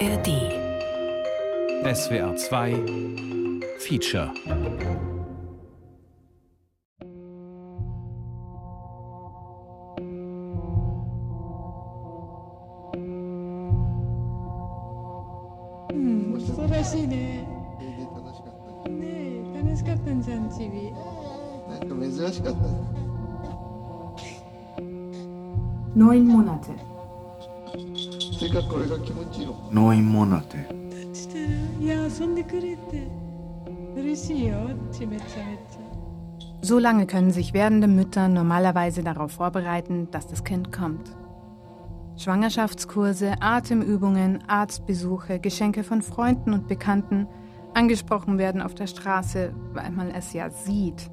ARD. SWR 2 Feature. Neun Monate. それからこれが気持ちいいの。 Neun Monate. したら、いや、遊んでくれて。嬉しいよ、ちめちゃめちゃ。 So lange können sich werdende Mütter normalerweise darauf vorbereiten, dass das Kind kommt. Schwangerschaftskurse, Atemübungen, Arztbesuche, Geschenke von Freunden und Bekannten, angesprochen werden auf der Straße, weil man es ja sieht.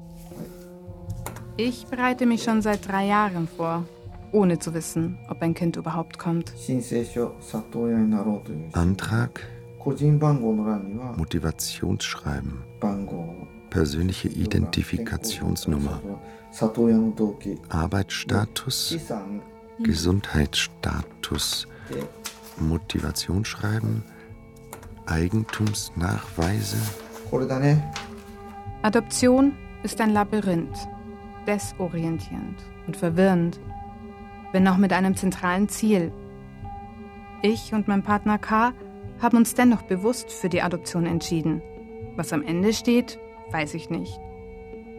Ich bereite mich schon seit drei Jahren vor, ohne zu wissen, ob ein Kind überhaupt kommt. Antrag, Motivationsschreiben, persönliche Identifikationsnummer, Arbeitsstatus, mhm. Gesundheitsstatus, Motivationsschreiben, Eigentumsnachweise. Adoption ist ein Labyrinth, desorientierend und verwirrend wenn auch mit einem zentralen Ziel. Ich und mein Partner K haben uns dennoch bewusst für die Adoption entschieden. Was am Ende steht, weiß ich nicht.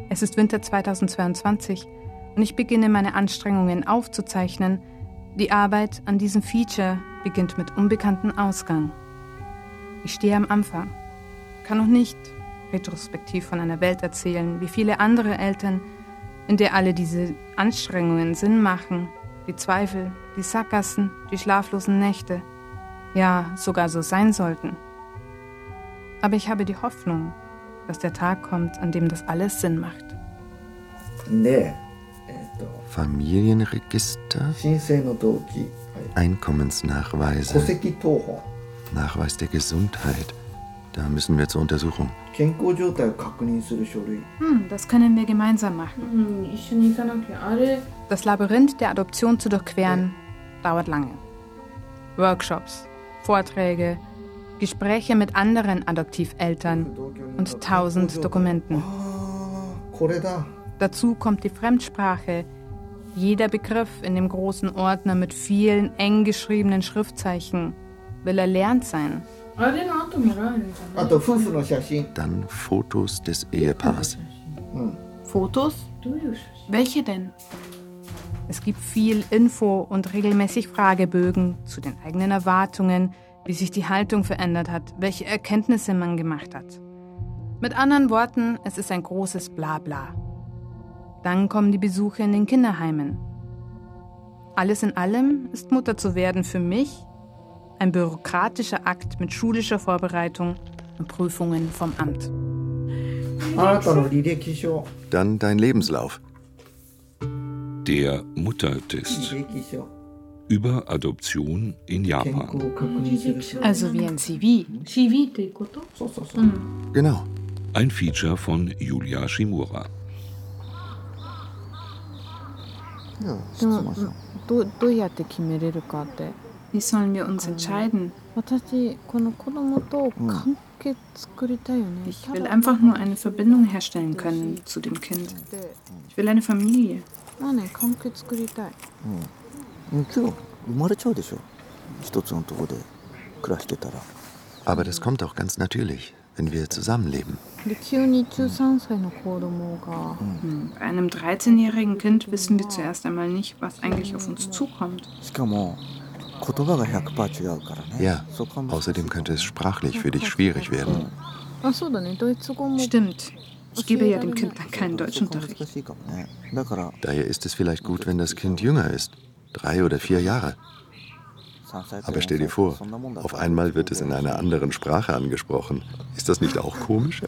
Es ist Winter 2022 und ich beginne meine Anstrengungen aufzuzeichnen. Die Arbeit an diesem Feature beginnt mit unbekanntem Ausgang. Ich stehe am Anfang, kann noch nicht retrospektiv von einer Welt erzählen, wie viele andere Eltern, in der alle diese Anstrengungen Sinn machen, die Zweifel, die Sackgassen, die schlaflosen Nächte, ja sogar so sein sollten. Aber ich habe die Hoffnung, dass der Tag kommt, an dem das alles Sinn macht. Familienregister, Einkommensnachweise, Nachweis der Gesundheit, da müssen wir zur Untersuchung. Hm, das können wir gemeinsam machen. Das Labyrinth der Adoption zu durchqueren dauert lange. Workshops, Vorträge, Gespräche mit anderen Adoptiveltern und tausend Dokumenten. Dazu kommt die Fremdsprache, jeder Begriff in dem großen Ordner mit vielen eng geschriebenen Schriftzeichen will erlernt sein. あと夫婦の写真 Dann Fotos des Ehepaars. Fotos? Welche denn? Es gibt viel Info und regelmäßig Fragebögen zu den eigenen Erwartungen, wie sich die Haltung verändert hat, welche Erkenntnisse man gemacht hat. Mit anderen Worten, es ist ein großes Blabla. Dann kommen die Besuche in den Kinderheimen. Alles in allem ist Mutter zu werden für mich ein bürokratischer Akt mit schulischer Vorbereitung und Prüfungen vom Amt. Dann dein Lebenslauf. Der Muttertest. Über Adoption in Japan. Also wie ein CV. Genau. Ein Feature von Julia Shimura. Ja, wie sollen wir uns entscheiden? Ich will einfach nur eine Verbindung herstellen können zu dem Kind. Ich will eine Familie. Aber das kommt auch ganz natürlich, wenn wir zusammenleben. Hm, bei einem 13-jährigen Kind wissen wir zuerst einmal nicht, was eigentlich auf uns zukommt. Ja, außerdem könnte es sprachlich für dich schwierig werden. Stimmt. Ich gebe ja dem Kind dann keinen Deutschunterricht. Daher ist es vielleicht gut, wenn das Kind jünger ist. Drei oder vier Jahre. Aber stell dir vor, auf einmal wird es in einer anderen Sprache angesprochen. Ist das nicht auch komisch?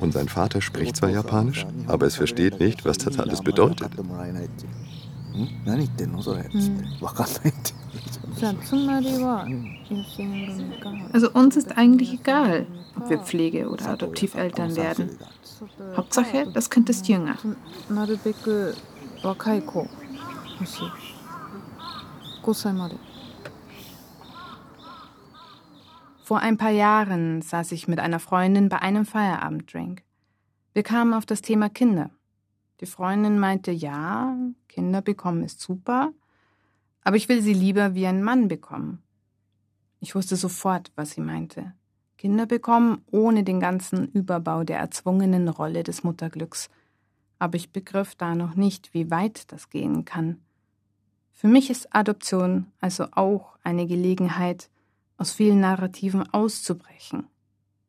Und sein Vater spricht zwar Japanisch, aber es versteht nicht, was das alles bedeutet.ん何言ってんのそれっつって、分かんないってじゃあつまりは養子縁組が Also uns ist eigentlich egal, ob wir Pflege- oder Adoptiveltern werden. Hauptsache, das Kind ist jünger. なるべく若い子欲しい5歳まで Vor ein paar Jahren saß ich mit einer Freundin bei einem Feierabenddrink. Wir kamen auf das Thema Kinder. Die Freundin meinte, ja, Kinder bekommen ist super, aber ich will sie lieber wie ein Mann bekommen. Ich wusste sofort, was sie meinte. Kinder bekommen ohne den ganzen Überbau der erzwungenen Rolle des Mutterglücks. Aber ich begriff da noch nicht, wie weit das gehen kann. Für mich ist Adoption also auch eine Gelegenheit, aus vielen Narrativen auszubrechen.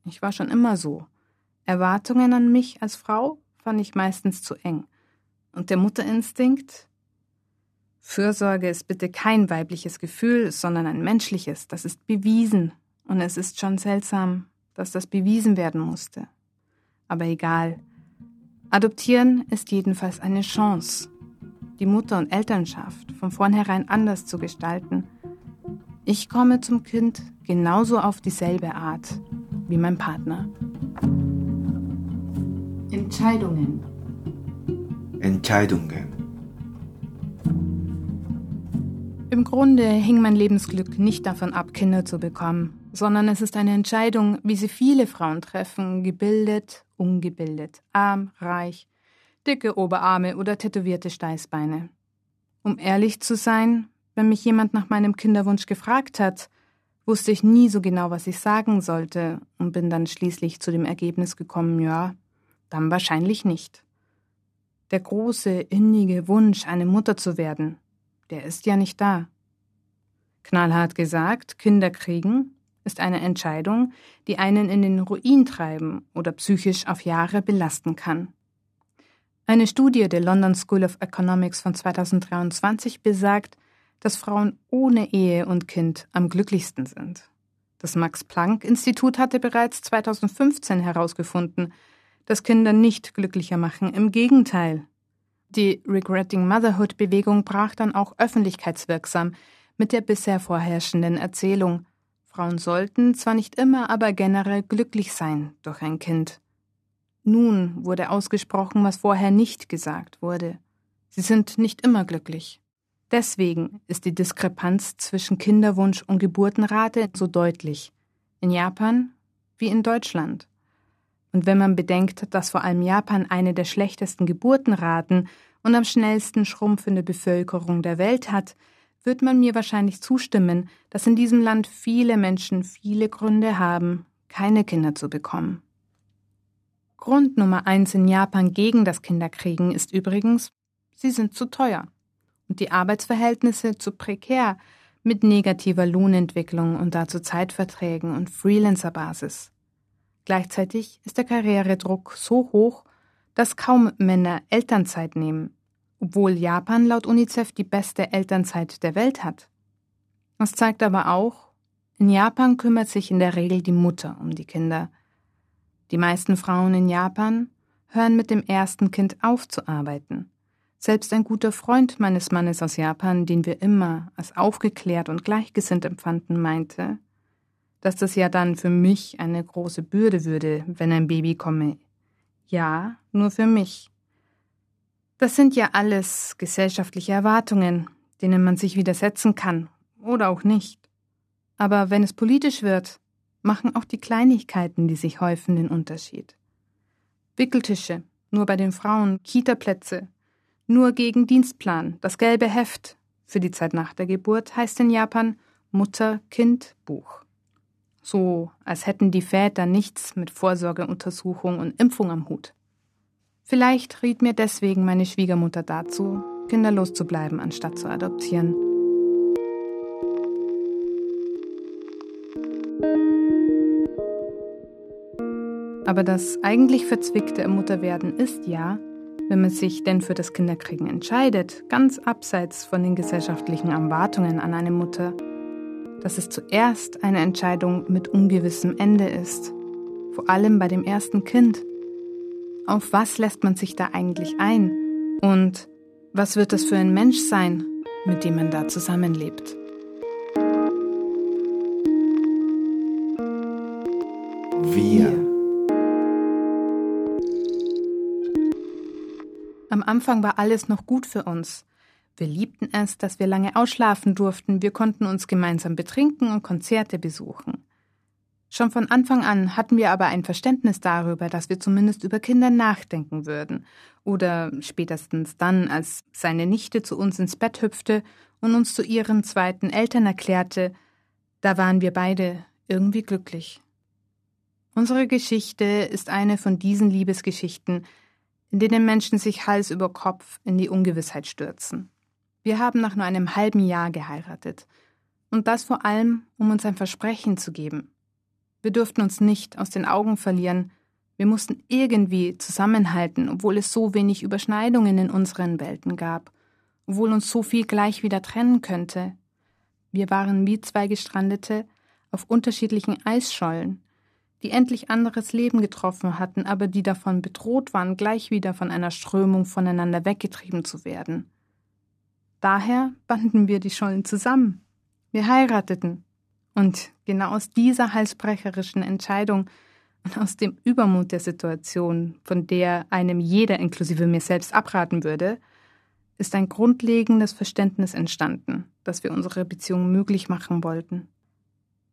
Ich war schon immer so. Erwartungen an mich als Frau fand ich meistens zu eng. Und der Mutterinstinkt? Fürsorge ist bitte kein weibliches Gefühl, sondern ein menschliches. Das ist bewiesen. Und es ist schon seltsam, dass das bewiesen werden musste. Aber egal. Adoptieren ist jedenfalls eine Chance, die Mutter- und Elternschaft von vornherein anders zu gestalten ich komme zum Kind genauso auf dieselbe Art wie mein Partner. Entscheidungen. Entscheidungen. Im Grunde hing mein Lebensglück nicht davon ab, Kinder zu bekommen, sondern es ist eine Entscheidung, wie sie viele Frauen treffen, gebildet, ungebildet, arm, reich, dicke Oberarme oder tätowierte Steißbeine. Um ehrlich zu sein, wenn mich jemand nach meinem Kinderwunsch gefragt hat, wusste ich nie so genau, was ich sagen sollte und bin dann schließlich zu dem Ergebnis gekommen, ja, dann wahrscheinlich nicht. Der große, innige Wunsch, eine Mutter zu werden, der ist ja nicht da. Knallhart gesagt, Kinder kriegen ist eine Entscheidung, die einen in den Ruin treiben oder psychisch auf Jahre belasten kann. Eine Studie der London School of Economics von 2023 besagt, dass Frauen ohne Ehe und Kind am glücklichsten sind. Das Max-Planck-Institut hatte bereits 2015 herausgefunden, dass Kinder nicht glücklicher machen, im Gegenteil. Die Regretting Motherhood-Bewegung brach dann auch öffentlichkeitswirksam mit der bisher vorherrschenden Erzählung, Frauen sollten zwar nicht immer, aber generell glücklich sein durch ein Kind. Nun wurde ausgesprochen, was vorher nicht gesagt wurde. Sie sind nicht immer glücklich. Deswegen ist die Diskrepanz zwischen Kinderwunsch und Geburtenrate so deutlich. In Japan wie in Deutschland. Und wenn man bedenkt, dass vor allem Japan eine der schlechtesten Geburtenraten und am schnellsten schrumpfende Bevölkerung der Welt hat, wird man mir wahrscheinlich zustimmen, dass in diesem Land viele Menschen viele Gründe haben, keine Kinder zu bekommen. Grund Nummer eins in Japan gegen das Kinderkriegen ist übrigens, sie sind zu teuer und die Arbeitsverhältnisse zu prekär mit negativer Lohnentwicklung und dazu Zeitverträgen und Freelancer-Basis. Gleichzeitig ist der Karrieredruck so hoch, dass kaum Männer Elternzeit nehmen, obwohl Japan laut UNICEF die beste Elternzeit der Welt hat. Das zeigt aber auch, in Japan kümmert sich in der Regel die Mutter um die Kinder. Die meisten Frauen in Japan hören mit dem ersten Kind auf zu arbeiten. Selbst ein guter Freund meines Mannes aus Japan, den wir immer als aufgeklärt und gleichgesinnt empfanden, meinte, dass das ja dann für mich eine große Bürde würde, wenn ein Baby komme. Ja, nur für mich. Das sind ja alles gesellschaftliche Erwartungen, denen man sich widersetzen kann oder auch nicht. Aber wenn es politisch wird, machen auch die Kleinigkeiten, die sich häufen, den Unterschied. Wickeltische, nur bei den Frauen, Kitaplätze, nur gegen Dienstplan, das gelbe Heft für die Zeit nach der Geburt heißt in Japan Mutter-Kind-Buch. So, als hätten die Väter nichts mit Vorsorgeuntersuchung und Impfung am Hut. Vielleicht riet mir deswegen meine Schwiegermutter dazu, kinderlos zu bleiben, anstatt zu adoptieren. Aber das eigentlich Verzwickte im Mutterwerden ist ja, wenn man sich denn für das Kinderkriegen entscheidet, ganz abseits von den gesellschaftlichen Erwartungen an eine Mutter, dass es zuerst eine Entscheidung mit ungewissem Ende ist, vor allem bei dem ersten Kind. Auf was lässt man sich da eigentlich ein? Und was wird das für ein Mensch sein, mit dem man da zusammenlebt? Wir. Am Anfang war alles noch gut für uns. Wir liebten es, dass wir lange ausschlafen durften, wir konnten uns gemeinsam betrinken und Konzerte besuchen. Schon von Anfang an hatten wir aber ein Verständnis darüber, dass wir zumindest über Kinder nachdenken würden. Oder spätestens dann, als seine Nichte zu uns ins Bett hüpfte und uns zu ihren zweiten Eltern erklärte, da waren wir beide irgendwie glücklich. Unsere Geschichte ist eine von diesen Liebesgeschichten, in denen Menschen sich Hals über Kopf in die Ungewissheit stürzen. Wir haben nach nur einem halben Jahr geheiratet. Und das vor allem, um uns ein Versprechen zu geben. Wir durften uns nicht aus den Augen verlieren. Wir mussten irgendwie zusammenhalten, obwohl es so wenig Überschneidungen in unseren Welten gab, obwohl uns so viel gleich wieder trennen könnte. Wir waren wie zwei Gestrandete auf unterschiedlichen Eisschollen, die endlich anderes Leben getroffen hatten, aber die davon bedroht waren, gleich wieder von einer Strömung voneinander weggetrieben zu werden. Daher banden wir die Schollen zusammen. Wir heirateten. Und genau aus dieser halsbrecherischen Entscheidung und aus dem Übermut der Situation, von der einem jeder inklusive mir selbst abraten würde, ist ein grundlegendes Verständnis entstanden, das wir unsere Beziehung möglich machen wollten.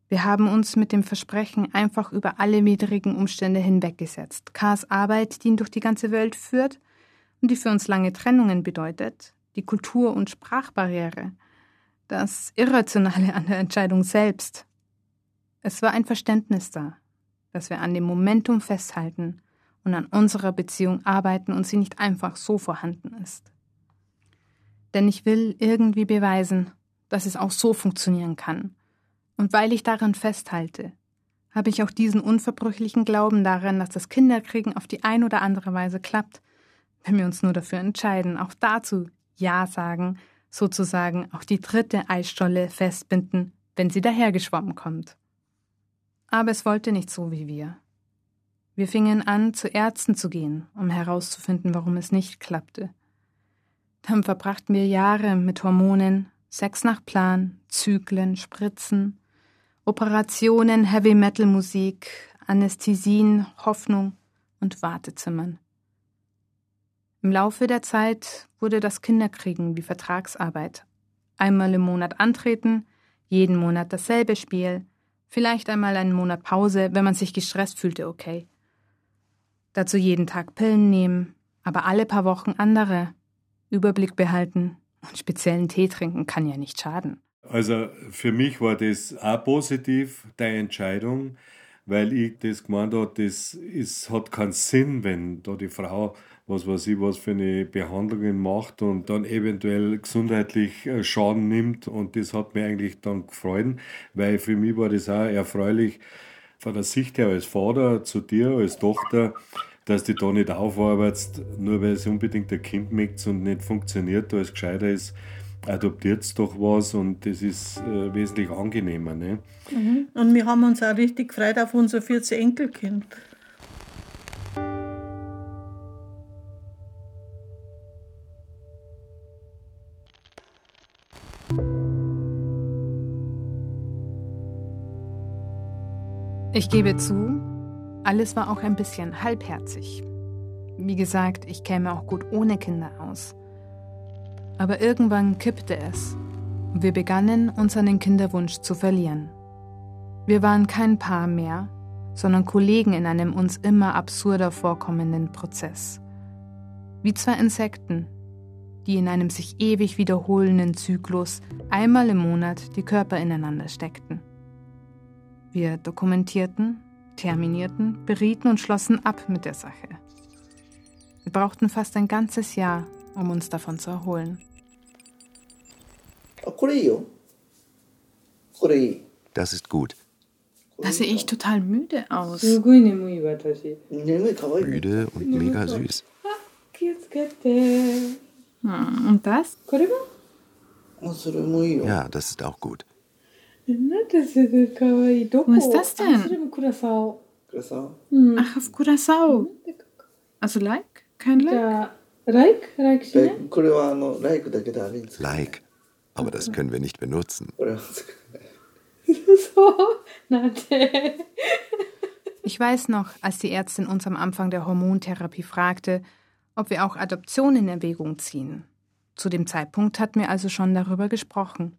Wir haben uns mit dem Versprechen einfach über alle widrigen Umstände hinweggesetzt. Kars Arbeit, die ihn durch die ganze Welt führt und die für uns lange Trennungen bedeutet, die Kultur- und Sprachbarriere, das Irrationale an der Entscheidung selbst. Es war ein Verständnis da, dass wir an dem Momentum festhalten und an unserer Beziehung arbeiten und sie nicht einfach so vorhanden ist. Denn ich will irgendwie beweisen, dass es auch so funktionieren kann und weil ich daran festhalte, habe ich auch diesen unverbrüchlichen Glauben daran, dass das Kinderkriegen auf die ein oder andere Weise klappt, wenn wir uns nur dafür entscheiden, auch dazu Ja sagen, sozusagen auch die dritte Eisstolle festbinden, wenn sie dahergeschwommen kommt. Aber es wollte nicht so wie wir. Wir fingen an, zu Ärzten zu gehen, um herauszufinden, warum es nicht klappte. Dann verbrachten wir Jahre mit Hormonen, Sex nach Plan, Zyklen, Spritzen, Operationen, Heavy Metal Musik, Anästhesien, Hoffnung und Wartezimmern. Im Laufe der Zeit wurde das Kinderkriegen wie Vertragsarbeit. Einmal im Monat antreten, jeden Monat dasselbe Spiel, vielleicht einmal einen Monat Pause, wenn man sich gestresst fühlte, okay. Dazu jeden Tag Pillen nehmen, aber alle paar Wochen andere. Überblick behalten und speziellen Tee trinken kann ja nicht schaden. Also für mich war das auch positiv, deine Entscheidung, weil ich das gemeint habe, das ist, hat keinen Sinn, wenn da die Frau was weiß ich, was für eine Behandlungen macht und dann eventuell gesundheitlich äh, Schaden nimmt. Und das hat mir eigentlich dann gefreut, weil für mich war das auch erfreulich von der Sicht her als Vater zu dir, als Tochter, dass du da nicht aufarbeitest, nur weil es unbedingt ein Kind möchte und nicht funktioniert, da es gescheiter ist, adoptiert doch was und das ist äh, wesentlich angenehmer. Ne? Mhm. Und wir haben uns auch richtig gefreut auf unser viertes Enkelkind. Ich gebe zu, alles war auch ein bisschen halbherzig. Wie gesagt, ich käme auch gut ohne Kinder aus. Aber irgendwann kippte es wir begannen, uns an den Kinderwunsch zu verlieren. Wir waren kein Paar mehr, sondern Kollegen in einem uns immer absurder vorkommenden Prozess. Wie zwei Insekten, die in einem sich ewig wiederholenden Zyklus einmal im Monat die Körper ineinander steckten. Wir dokumentierten, terminierten, berieten und schlossen ab mit der Sache. Wir brauchten fast ein ganzes Jahr, um uns davon zu erholen. Das ist gut. Da sehe ich total müde aus. Müde und mega süß. Hm, und das? Ja, das ist auch gut. Wo ist das denn? Ach, auf Curacao. Also like? Kein Like? Like. Aber das können wir nicht benutzen. Ich weiß noch, als die Ärztin uns am Anfang der Hormontherapie fragte, ob wir auch Adoption in Erwägung ziehen. Zu dem Zeitpunkt hatten wir also schon darüber gesprochen.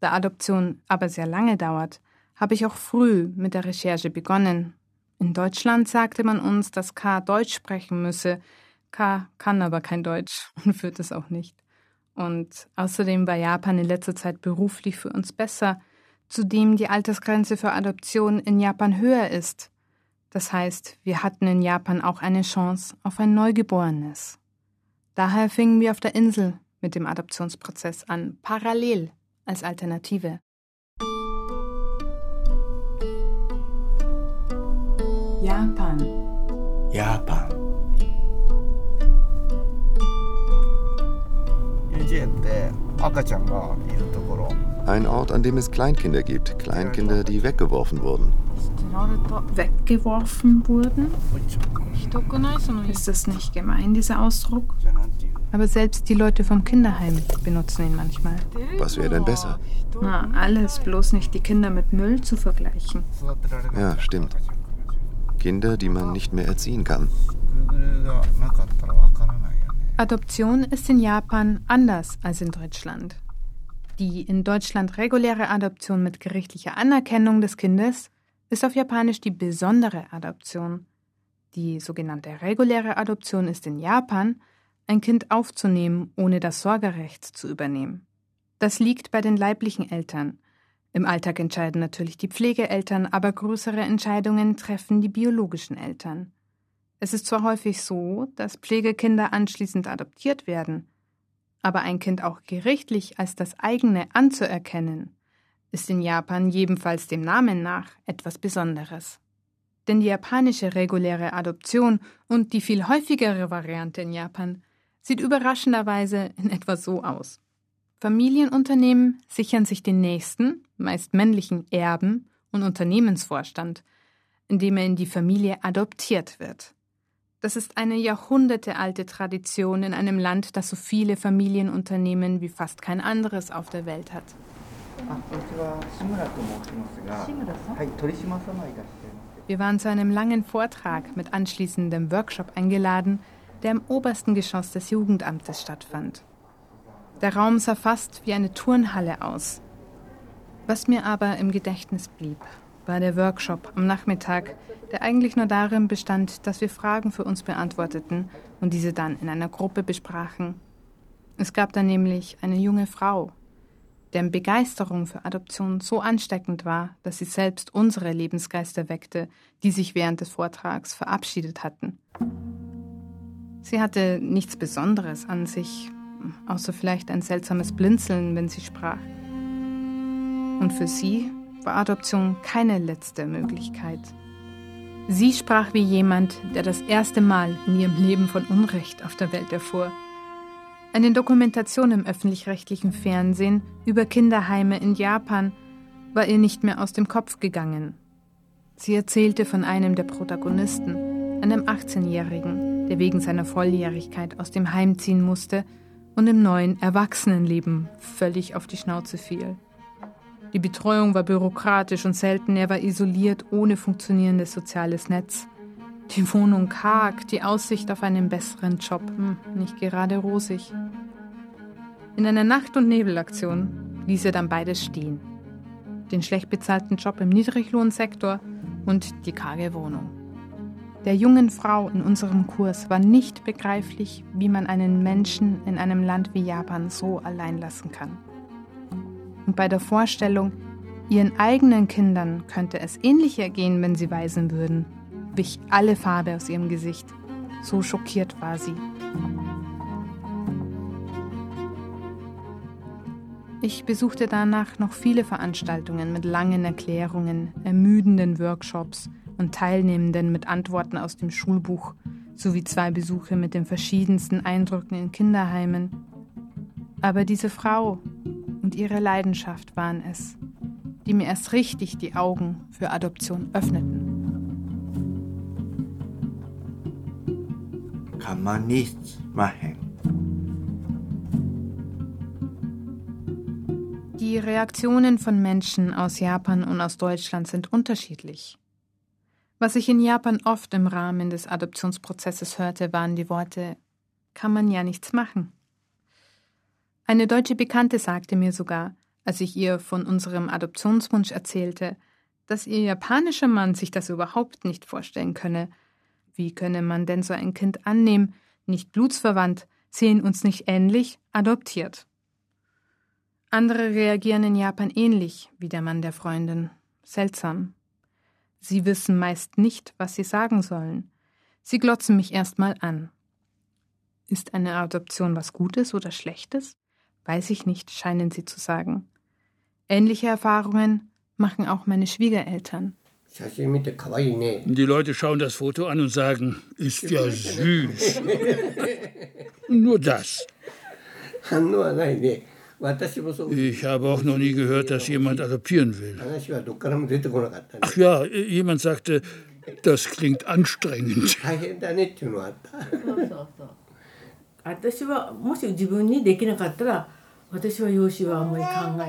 Da Adoption aber sehr lange dauert, habe ich auch früh mit der Recherche begonnen. In Deutschland sagte man uns, dass K Deutsch sprechen müsse. K kann aber kein Deutsch und führt es auch nicht. Und außerdem war Japan in letzter Zeit beruflich für uns besser, zudem die Altersgrenze für Adoption in Japan höher ist. Das heißt, wir hatten in Japan auch eine Chance auf ein Neugeborenes. Daher fingen wir auf der Insel mit dem Adoptionsprozess an, parallel als Alternative. Japan. Japan. Ein Ort, an dem es Kleinkinder gibt. Kleinkinder, die weggeworfen wurden. Weggeworfen wurden? Ist das nicht gemein, dieser Ausdruck? Aber selbst die Leute vom Kinderheim benutzen ihn manchmal. Was wäre denn besser? Na, alles, bloß nicht die Kinder mit Müll zu vergleichen. Ja, stimmt. Kinder, die man nicht mehr erziehen kann. Adoption ist in Japan anders als in Deutschland. Die in Deutschland reguläre Adoption mit gerichtlicher Anerkennung des Kindes ist auf Japanisch die besondere Adoption. Die sogenannte reguläre Adoption ist in Japan, ein Kind aufzunehmen, ohne das Sorgerecht zu übernehmen. Das liegt bei den leiblichen Eltern. Im Alltag entscheiden natürlich die Pflegeeltern, aber größere Entscheidungen treffen die biologischen Eltern. Es ist zwar häufig so, dass Pflegekinder anschließend adoptiert werden, aber ein Kind auch gerichtlich als das eigene anzuerkennen, ist in Japan jedenfalls dem Namen nach etwas Besonderes. Denn die japanische reguläre Adoption und die viel häufigere Variante in Japan sieht überraschenderweise in etwa so aus. Familienunternehmen sichern sich den nächsten, meist männlichen Erben und Unternehmensvorstand, indem er in die Familie adoptiert wird. Das ist eine jahrhundertealte Tradition in einem Land, das so viele Familienunternehmen wie fast kein anderes auf der Welt hat. Wir waren zu einem langen Vortrag mit anschließendem Workshop eingeladen, der im obersten Geschoss des Jugendamtes stattfand. Der Raum sah fast wie eine Turnhalle aus. Was mir aber im Gedächtnis blieb, war der Workshop am Nachmittag, der eigentlich nur darin bestand, dass wir Fragen für uns beantworteten und diese dann in einer Gruppe besprachen. Es gab da nämlich eine junge Frau, deren Begeisterung für Adoption so ansteckend war, dass sie selbst unsere Lebensgeister weckte, die sich während des Vortrags verabschiedet hatten. Sie hatte nichts Besonderes an sich, außer vielleicht ein seltsames Blinzeln, wenn sie sprach. Und für sie war Adoption keine letzte Möglichkeit. Sie sprach wie jemand, der das erste Mal in ihrem Leben von Unrecht auf der Welt erfuhr. Eine Dokumentation im öffentlich-rechtlichen Fernsehen über Kinderheime in Japan war ihr nicht mehr aus dem Kopf gegangen. Sie erzählte von einem der Protagonisten, einem 18-Jährigen, der wegen seiner Volljährigkeit aus dem Heim ziehen musste und im neuen Erwachsenenleben völlig auf die Schnauze fiel. Die Betreuung war bürokratisch und selten, er war isoliert, ohne funktionierendes soziales Netz. Die Wohnung karg, die Aussicht auf einen besseren Job, hm, nicht gerade rosig. In einer Nacht- und Nebelaktion ließ er dann beides stehen. Den schlecht bezahlten Job im Niedriglohnsektor und die karge Wohnung. Der jungen Frau in unserem Kurs war nicht begreiflich, wie man einen Menschen in einem Land wie Japan so allein lassen kann und bei der Vorstellung, ihren eigenen Kindern könnte es ähnlich ergehen, wenn sie weisen würden, wich alle Farbe aus ihrem Gesicht. So schockiert war sie. Ich besuchte danach noch viele Veranstaltungen mit langen Erklärungen, ermüdenden Workshops und Teilnehmenden mit Antworten aus dem Schulbuch, sowie zwei Besuche mit den verschiedensten Eindrücken in Kinderheimen. Aber diese Frau, und ihre Leidenschaft waren es, die mir erst richtig die Augen für Adoption öffneten. Kann man nichts machen. Die Reaktionen von Menschen aus Japan und aus Deutschland sind unterschiedlich. Was ich in Japan oft im Rahmen des Adoptionsprozesses hörte, waren die Worte kann man ja nichts machen. Eine deutsche Bekannte sagte mir sogar, als ich ihr von unserem Adoptionswunsch erzählte, dass ihr japanischer Mann sich das überhaupt nicht vorstellen könne. Wie könne man denn so ein Kind annehmen, nicht blutsverwandt, sehen uns nicht ähnlich, adoptiert? Andere reagieren in Japan ähnlich wie der Mann der Freundin. Seltsam. Sie wissen meist nicht, was sie sagen sollen. Sie glotzen mich erstmal an. Ist eine Adoption was Gutes oder Schlechtes? Weiß ich nicht, scheinen sie zu sagen. Ähnliche Erfahrungen machen auch meine Schwiegereltern. Die Leute schauen das Foto an und sagen, ist ja süß. Nur das. Ich habe auch noch nie gehört, dass jemand adoptieren will. Ach ja, jemand sagte, das klingt anstrengend.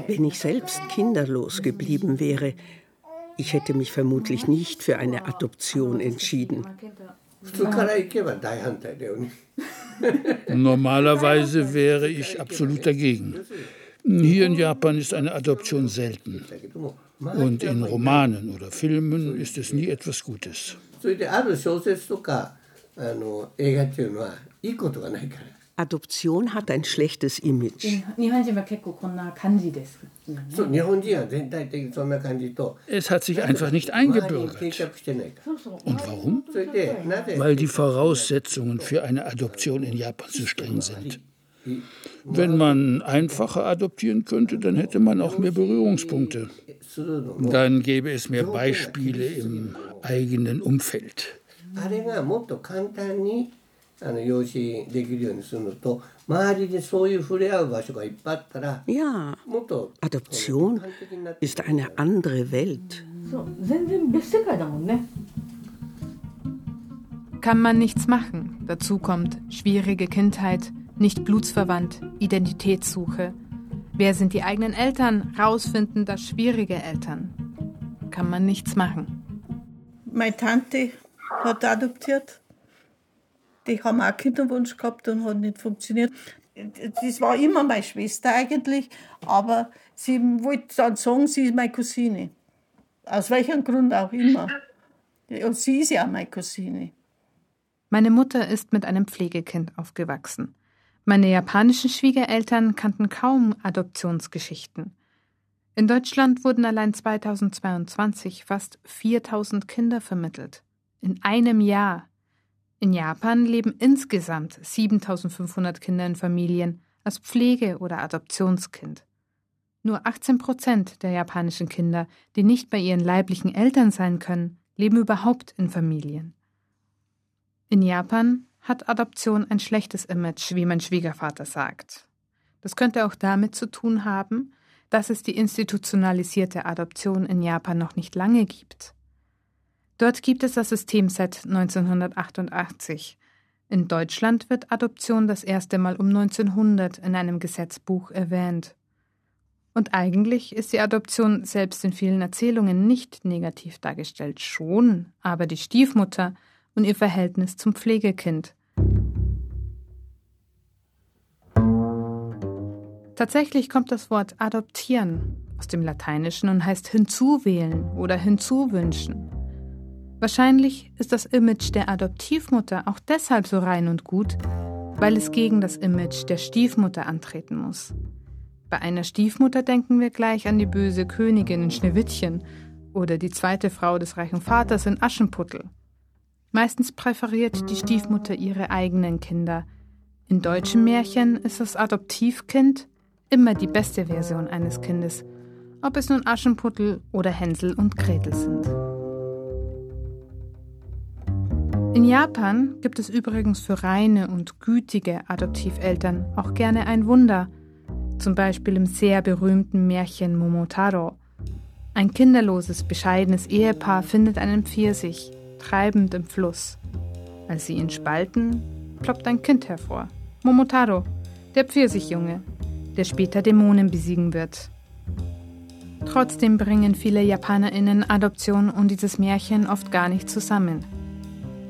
Wenn ich selbst kinderlos geblieben wäre, ich hätte mich vermutlich nicht für eine Adoption entschieden. Normalerweise wäre ich absolut dagegen. Hier in Japan ist eine Adoption selten. Und in Romanen oder Filmen ist es nie etwas Gutes. Adoption hat ein schlechtes Image. Es hat sich einfach nicht eingebürgert. Und warum? Weil die Voraussetzungen für eine Adoption in Japan zu streng sind. Wenn man einfacher adoptieren könnte, dann hätte man auch mehr Berührungspunkte. Dann gäbe es mehr Beispiele im eigenen Umfeld. Ja, Adoption ist eine andere Welt. Kann man nichts machen. Dazu kommt schwierige Kindheit, nicht blutsverwandt, Identitätssuche. Wer sind die eigenen Eltern? Rausfinden, dass schwierige Eltern. Kann man nichts machen. Meine Tante hat adoptiert. Die haben auch Kinderwunsch gehabt und hat nicht funktioniert. Das war immer meine Schwester eigentlich, aber sie wollte dann sagen, sie ist meine Cousine. Aus welchem Grund auch immer. Und sie ist ja meine Cousine. Meine Mutter ist mit einem Pflegekind aufgewachsen. Meine japanischen Schwiegereltern kannten kaum Adoptionsgeschichten. In Deutschland wurden allein 2022 fast 4000 Kinder vermittelt. In einem Jahr. In Japan leben insgesamt 7500 Kinder in Familien als Pflege- oder Adoptionskind. Nur 18 Prozent der japanischen Kinder, die nicht bei ihren leiblichen Eltern sein können, leben überhaupt in Familien. In Japan hat Adoption ein schlechtes Image, wie mein Schwiegervater sagt. Das könnte auch damit zu tun haben, dass es die institutionalisierte Adoption in Japan noch nicht lange gibt. Dort gibt es das System seit 1988. In Deutschland wird Adoption das erste Mal um 1900 in einem Gesetzbuch erwähnt. Und eigentlich ist die Adoption selbst in vielen Erzählungen nicht negativ dargestellt, schon, aber die Stiefmutter und ihr Verhältnis zum Pflegekind. Tatsächlich kommt das Wort adoptieren aus dem Lateinischen und heißt hinzuwählen oder hinzuwünschen. Wahrscheinlich ist das Image der Adoptivmutter auch deshalb so rein und gut, weil es gegen das Image der Stiefmutter antreten muss. Bei einer Stiefmutter denken wir gleich an die böse Königin in Schneewittchen oder die zweite Frau des reichen Vaters in Aschenputtel. Meistens präferiert die Stiefmutter ihre eigenen Kinder. In deutschen Märchen ist das Adoptivkind immer die beste Version eines Kindes, ob es nun Aschenputtel oder Hänsel und Gretel sind. In Japan gibt es übrigens für reine und gütige Adoptiveltern auch gerne ein Wunder, zum Beispiel im sehr berühmten Märchen Momotaro. Ein kinderloses, bescheidenes Ehepaar findet einen Pfirsich, treibend im Fluss. Als sie ihn spalten, ploppt ein Kind hervor. Momotaro, der Pfirsichjunge, der später Dämonen besiegen wird. Trotzdem bringen viele JapanerInnen Adoption und dieses Märchen oft gar nicht zusammen.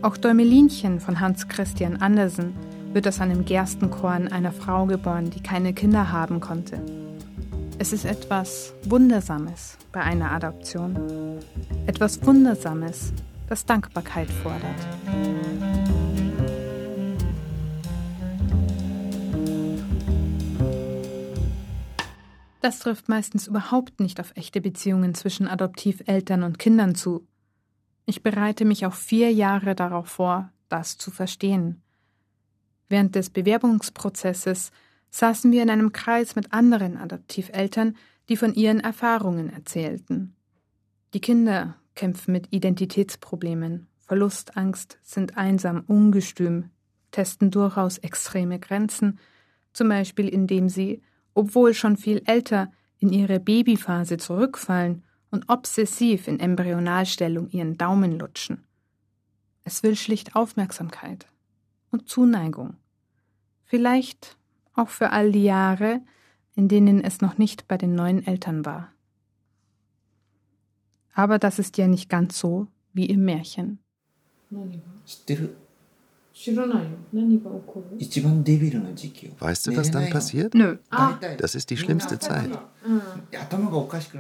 Auch Däumelinchen von Hans Christian Andersen wird aus einem Gerstenkorn einer Frau geboren, die keine Kinder haben konnte. Es ist etwas Wundersames bei einer Adoption. Etwas Wundersames, das Dankbarkeit fordert. Das trifft meistens überhaupt nicht auf echte Beziehungen zwischen Adoptiveltern und Kindern zu. Ich bereite mich auch vier Jahre darauf vor, das zu verstehen. Während des Bewerbungsprozesses saßen wir in einem Kreis mit anderen Adoptiveltern, die von ihren Erfahrungen erzählten. Die Kinder kämpfen mit Identitätsproblemen, Verlustangst, sind einsam, ungestüm, testen durchaus extreme Grenzen, zum Beispiel indem sie, obwohl schon viel älter, in ihre Babyphase zurückfallen und obsessiv in Embryonalstellung ihren Daumen lutschen. Es will schlicht Aufmerksamkeit und Zuneigung. Vielleicht auch für all die Jahre, in denen es noch nicht bei den neuen Eltern war. Aber das ist ja nicht ganz so wie im Märchen. Weißt du, was dann passiert? Nö. Das ist die schlimmste Zeit.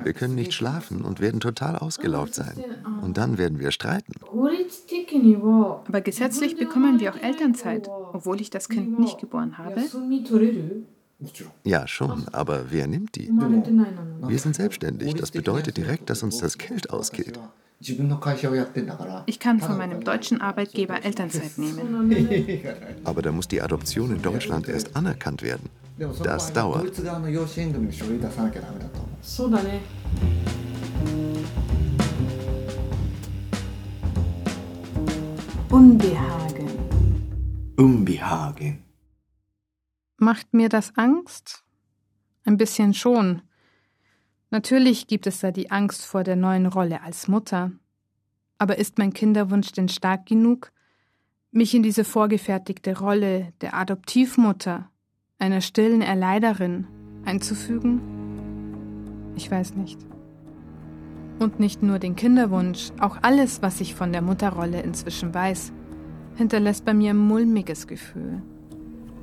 Wir können nicht schlafen und werden total ausgelaugt sein. Und dann werden wir streiten. Aber gesetzlich bekommen wir auch Elternzeit, obwohl ich das Kind nicht geboren habe. Ja, schon, aber wer nimmt die? Wir sind selbstständig. Das bedeutet direkt, dass uns das Geld ausgeht. Ich kann von meinem deutschen Arbeitgeber Elternzeit nehmen. Aber da muss die Adoption in Deutschland erst anerkannt werden. Das dauert. Unbehagen. Unbehagen. Macht mir das Angst? Ein bisschen schon. Natürlich gibt es da die Angst vor der neuen Rolle als Mutter. Aber ist mein Kinderwunsch denn stark genug, mich in diese vorgefertigte Rolle der Adoptivmutter, einer stillen Erleiderin, einzufügen? Ich weiß nicht. Und nicht nur den Kinderwunsch, auch alles, was ich von der Mutterrolle inzwischen weiß, hinterlässt bei mir ein mulmiges Gefühl.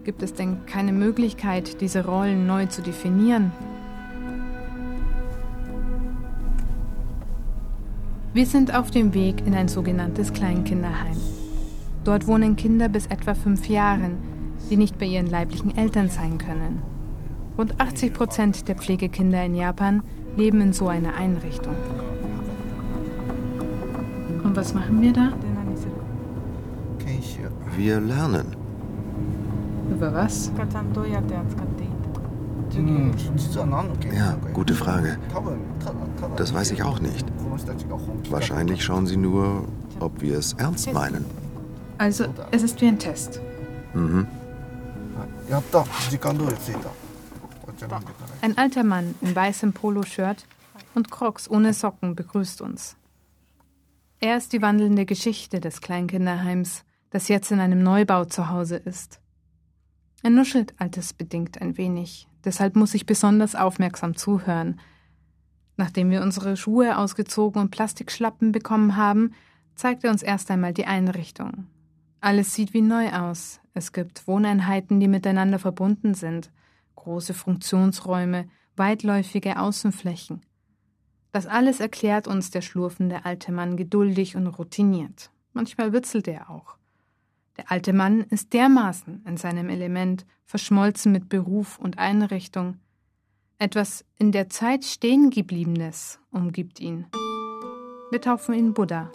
Gibt es denn keine Möglichkeit, diese Rollen neu zu definieren? Wir sind auf dem Weg in ein sogenanntes Kleinkinderheim. Dort wohnen Kinder bis etwa fünf Jahren, die nicht bei ihren leiblichen Eltern sein können. Rund 80 Prozent der Pflegekinder in Japan leben in so einer Einrichtung. Und was machen wir da? Wir lernen. Über was? Ja, gute Frage. Das weiß ich auch nicht. Wahrscheinlich schauen sie nur, ob wir es ernst meinen. Also, es ist wie ein Test. Mhm. Ein alter Mann in weißem Poloshirt und Crocs ohne Socken begrüßt uns. Er ist die wandelnde Geschichte des Kleinkinderheims, das jetzt in einem Neubau zu Hause ist. Er nuschelt altersbedingt ein wenig, deshalb muss ich besonders aufmerksam zuhören. Nachdem wir unsere Schuhe ausgezogen und Plastikschlappen bekommen haben, zeigt er uns erst einmal die Einrichtung. Alles sieht wie neu aus. Es gibt Wohneinheiten, die miteinander verbunden sind, große Funktionsräume, weitläufige Außenflächen. Das alles erklärt uns der schlurfende alte Mann geduldig und routiniert. Manchmal witzelt er auch. Der alte Mann ist dermaßen in seinem Element, verschmolzen mit Beruf und Einrichtung. Etwas in der Zeit stehengebliebenes umgibt ihn. Wir taufen ihn Buddha.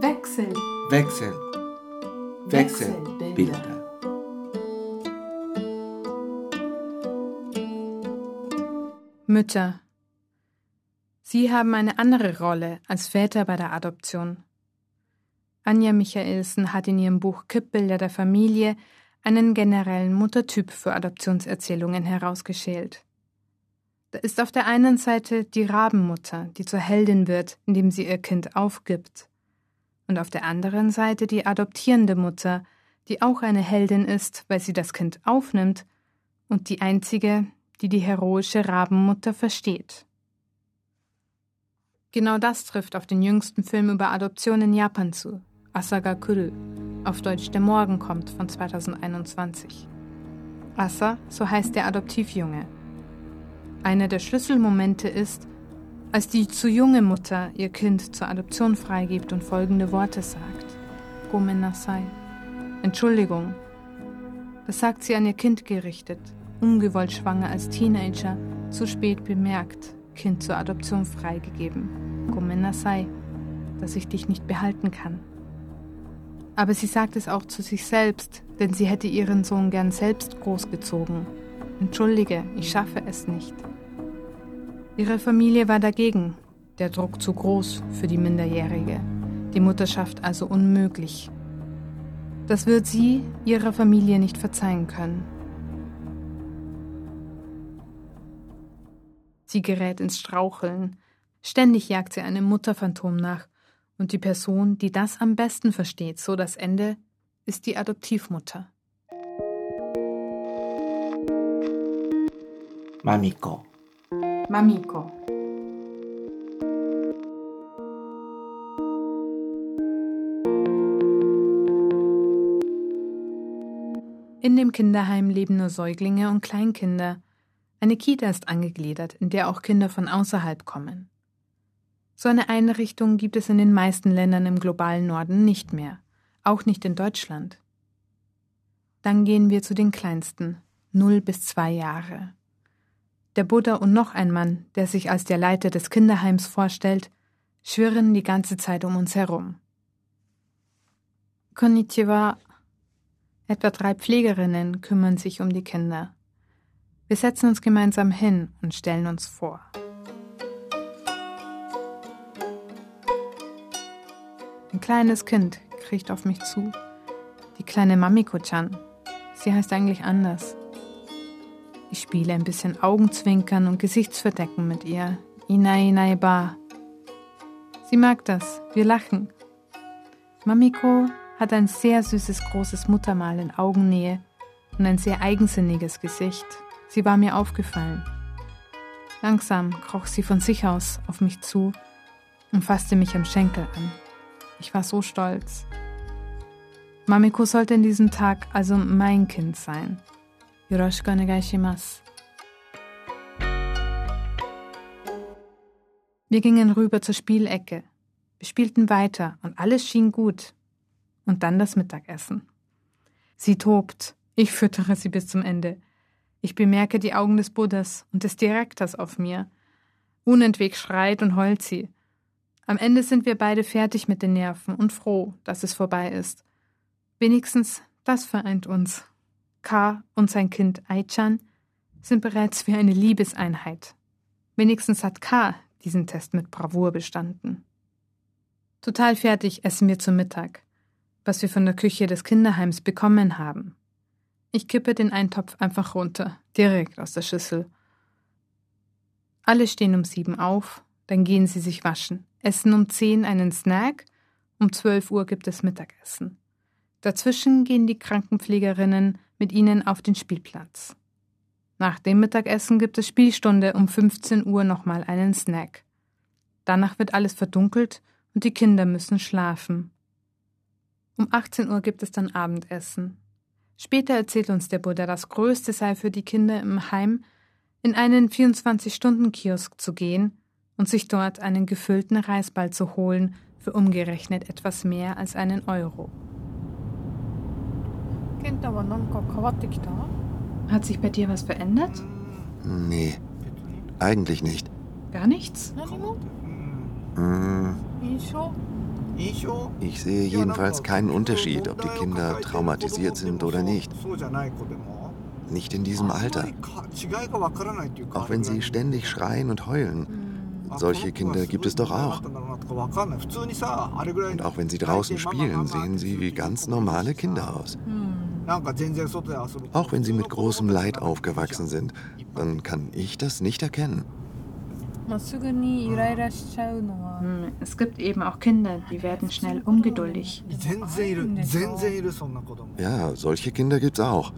Wechsel. Wechsel. Wechselbilder. Mütter. Sie haben eine andere Rolle als Väter bei der Adoption. Anja Michaelsen hat in ihrem Buch Kippbilder der Familie einen generellen Muttertyp für Adoptionserzählungen herausgeschält. Da ist auf der einen Seite die Rabenmutter, die zur Heldin wird, indem sie ihr Kind aufgibt, und auf der anderen Seite die adoptierende Mutter, die auch eine Heldin ist, weil sie das Kind aufnimmt und die einzige, die die heroische Rabenmutter versteht. Genau das trifft auf den jüngsten Film über Adoption in Japan zu. Asaga Kuru, auf Deutsch Der Morgen kommt von 2021. Asa, so heißt der Adoptivjunge. Einer der Schlüsselmomente ist, als die zu junge Mutter ihr Kind zur Adoption freigibt und folgende Worte sagt. Gomen nasai. Entschuldigung. Das sagt sie an ihr Kind gerichtet, ungewollt schwanger als Teenager, zu spät bemerkt, Kind zur Adoption freigegeben. Gomen nasai, dass ich dich nicht behalten kann. Aber sie sagt es auch zu sich selbst, denn sie hätte ihren Sohn gern selbst großgezogen. Entschuldige, ich schaffe es nicht. Ihre Familie war dagegen, der Druck zu groß für die Minderjährige, die Mutterschaft also unmöglich. Das wird sie ihrer Familie nicht verzeihen können. Sie gerät ins Straucheln. Ständig jagt sie einem Mutterphantom nach, und die Person, die das am besten versteht, so das Ende, ist die Adoptivmutter. Mamiko. Mamiko. In dem Kinderheim leben nur Säuglinge und Kleinkinder. Eine Kita ist angegliedert, in der auch Kinder von außerhalb kommen. So eine Einrichtung gibt es in den meisten Ländern im globalen Norden nicht mehr, auch nicht in Deutschland. Dann gehen wir zu den Kleinsten, null bis zwei Jahre. Der Buddha und noch ein Mann, der sich als der Leiter des Kinderheims vorstellt, schwirren die ganze Zeit um uns herum. Konnichiwa. Etwa drei Pflegerinnen kümmern sich um die Kinder. Wir setzen uns gemeinsam hin und stellen uns vor. Ein kleines Kind kriecht auf mich zu. Die kleine Mamiko-chan. Sie heißt eigentlich anders. Ich spiele ein bisschen Augenzwinkern und Gesichtsverdecken mit ihr. Inai inai ba. Sie mag das. Wir lachen. Mamiko hat ein sehr süßes großes Muttermal in Augennähe und ein sehr eigensinniges Gesicht. Sie war mir aufgefallen. Langsam kroch sie von sich aus auf mich zu und fasste mich am Schenkel an. Ich war so stolz. Mamiko sollte in diesem Tag also mein Kind sein. Yoroshiku onegaishimasu. Wir gingen rüber zur Spielecke. Wir spielten weiter und alles schien gut. Und dann das Mittagessen. Sie tobt. Ich füttere sie bis zum Ende. Ich bemerke die Augen des Buddhas und des Direktors auf mir. Unentwegt schreit und heult sie. Am Ende sind wir beide fertig mit den Nerven und froh, dass es vorbei ist. Wenigstens das vereint uns. K und sein Kind Aichan sind bereits wie eine Liebeseinheit. Wenigstens hat K diesen Test mit Bravour bestanden. Total fertig essen wir zu Mittag, was wir von der Küche des Kinderheims bekommen haben. Ich kippe den Eintopf einfach runter, direkt aus der Schüssel. Alle stehen um sieben auf, dann gehen sie sich waschen essen um 10 einen Snack, um 12 Uhr gibt es Mittagessen. Dazwischen gehen die Krankenpflegerinnen mit ihnen auf den Spielplatz. Nach dem Mittagessen gibt es Spielstunde um 15 Uhr nochmal einen Snack. Danach wird alles verdunkelt und die Kinder müssen schlafen. Um 18 Uhr gibt es dann Abendessen. Später erzählt uns der Buddha, das Größte sei für die Kinder im Heim, in einen 24-Stunden-Kiosk zu gehen und sich dort einen gefüllten Reisball zu holen für umgerechnet etwas mehr als einen Euro. Hat sich bei dir was verändert? Nee, eigentlich nicht. Gar nichts? Hm. Ich sehe jedenfalls keinen Unterschied, ob die Kinder traumatisiert sind oder nicht. Nicht in diesem Alter. Auch wenn sie ständig schreien und heulen. Solche Kinder gibt es doch auch. Und auch wenn sie draußen spielen, sehen sie wie ganz normale Kinder aus. Auch wenn sie mit großem Leid aufgewachsen sind, dann kann ich das nicht erkennen. Hm, es gibt eben auch Kinder, die werden schnell ungeduldig. Ja, solche Kinder gibt's auch.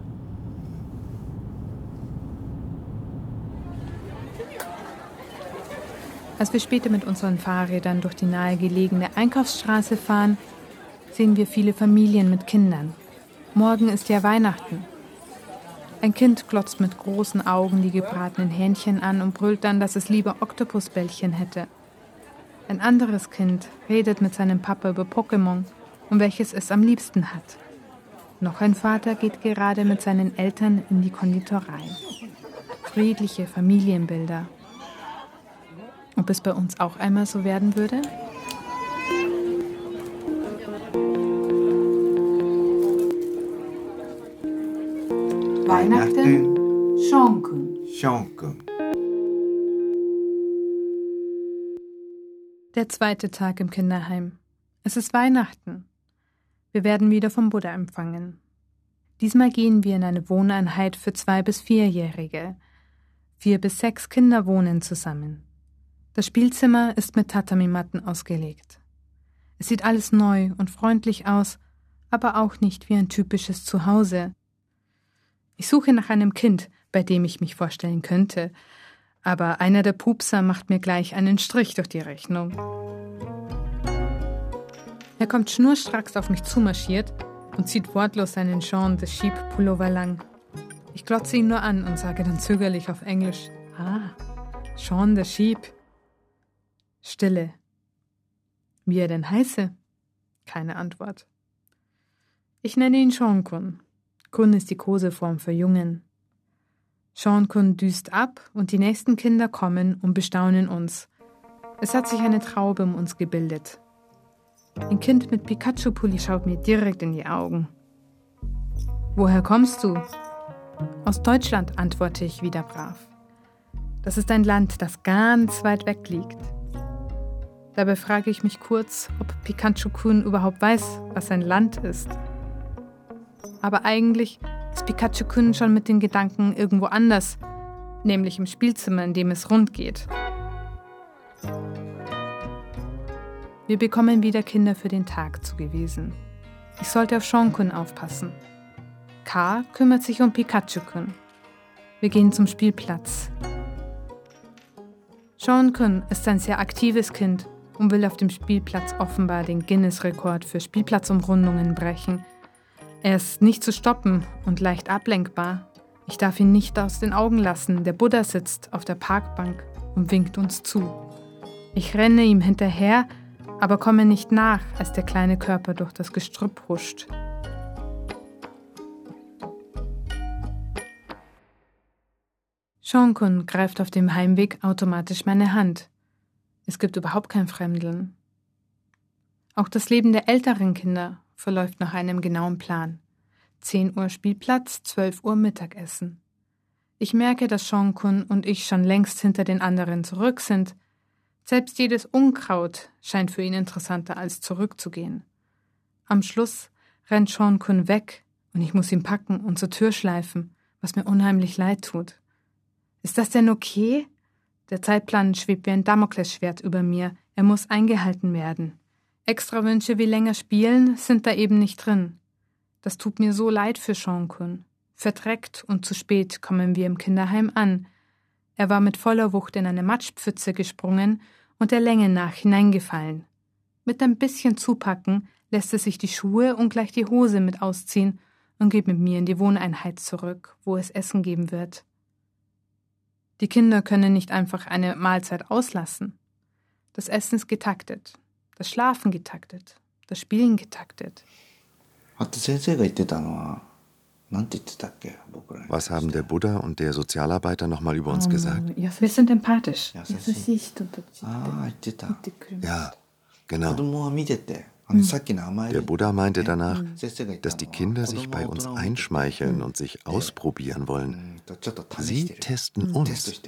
Als wir später mit unseren Fahrrädern durch die nahegelegene Einkaufsstraße fahren, sehen wir viele Familien mit Kindern. Morgen ist ja Weihnachten. Ein Kind glotzt mit großen Augen die gebratenen Hähnchen an und brüllt dann, dass es lieber Oktopusbällchen hätte. Ein anderes Kind redet mit seinem Papa über Pokémon und welches es am liebsten hat. Noch ein Vater geht gerade mit seinen Eltern in die Konditorei. Friedliche Familienbilder. Ob es bei uns auch einmal so werden würde? Weihnachten. Shonkun. Der zweite Tag im Kinderheim. Es ist Weihnachten. Wir werden wieder vom Buddha empfangen. Diesmal gehen wir in eine Wohneinheit für zwei bis vierjährige. Vier bis sechs Kinder wohnen zusammen. Das Spielzimmer ist mit Tatami-Matten ausgelegt. Es sieht alles neu und freundlich aus, aber auch nicht wie ein typisches Zuhause. Ich suche nach einem Kind, bei dem ich mich vorstellen könnte, aber einer der Pupser macht mir gleich einen Strich durch die Rechnung. Er kommt schnurstracks auf mich zumarschiert und zieht wortlos seinen Jean de Sheep Pullover lang. Ich glotze ihn nur an und sage dann zögerlich auf Englisch: Ah, Jean de Sheep. Stille. Wie er denn heiße? Keine Antwort. Ich nenne ihn Sean Kun. Kun ist die Koseform für Jungen. Sean Kun düst ab und die nächsten Kinder kommen und bestaunen uns. Es hat sich eine Traube um uns gebildet. Ein Kind mit Pikachu-Pulli schaut mir direkt in die Augen. Woher kommst du? Aus Deutschland, antworte ich wieder brav. Das ist ein Land, das ganz weit weg liegt. Dabei frage ich mich kurz, ob Pikachu-kun überhaupt weiß, was ein Land ist. Aber eigentlich ist Pikachu-kun schon mit den Gedanken irgendwo anders, nämlich im Spielzimmer, in dem es rund geht. Wir bekommen wieder Kinder für den Tag zugewiesen. Ich sollte auf Shonkun aufpassen. K kümmert sich um Pikachu-kun. Wir gehen zum Spielplatz. Shonkun ist ein sehr aktives Kind und will auf dem Spielplatz offenbar den Guinness-Rekord für Spielplatzumrundungen brechen. Er ist nicht zu stoppen und leicht ablenkbar. Ich darf ihn nicht aus den Augen lassen. Der Buddha sitzt auf der Parkbank und winkt uns zu. Ich renne ihm hinterher aber komme nicht nach, als der kleine Körper durch das Gestrüpp huscht. Shonkun greift auf dem Heimweg automatisch meine Hand. Es gibt überhaupt kein Fremdeln. Auch das Leben der älteren Kinder verläuft nach einem genauen Plan. 10 Uhr Spielplatz, 12 Uhr Mittagessen. Ich merke, dass Shonkun und ich schon längst hinter den anderen zurück sind, selbst jedes Unkraut scheint für ihn interessanter, als zurückzugehen. Am Schluss rennt Sean Kun weg und ich muss ihn packen und zur Tür schleifen, was mir unheimlich leid tut. Ist das denn okay? Der Zeitplan schwebt wie ein Damoklesschwert über mir. Er muss eingehalten werden. Extra Wünsche wie länger spielen sind da eben nicht drin. Das tut mir so leid für Sean Kun. Verdreckt und zu spät kommen wir im Kinderheim an. Er war mit voller Wucht in eine Matschpfütze gesprungen und der Länge nach hineingefallen. Mit ein bisschen Zupacken lässt er sich die Schuhe und gleich die Hose mit ausziehen und geht mit mir in die Wohneinheit zurück, wo es Essen geben wird. Die Kinder können nicht einfach eine Mahlzeit auslassen. Das Essen ist getaktet, das Schlafen getaktet, das Spielen getaktet. Was haben der Buddha und der Sozialarbeiter nochmal über uns gesagt? Wir sind empathisch. Ja, genau. Der Buddha meinte danach, dass die Kinder sich bei uns einschmeicheln und sich ausprobieren wollen. Sie testen uns.